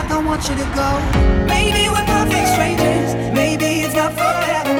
I don't want you to go. Maybe we're perfect strangers, maybe it's not forever.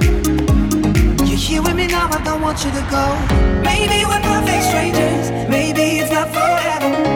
Here with me now, I don't want you to go. Maybe we're perfect strangers, maybe it's not forever.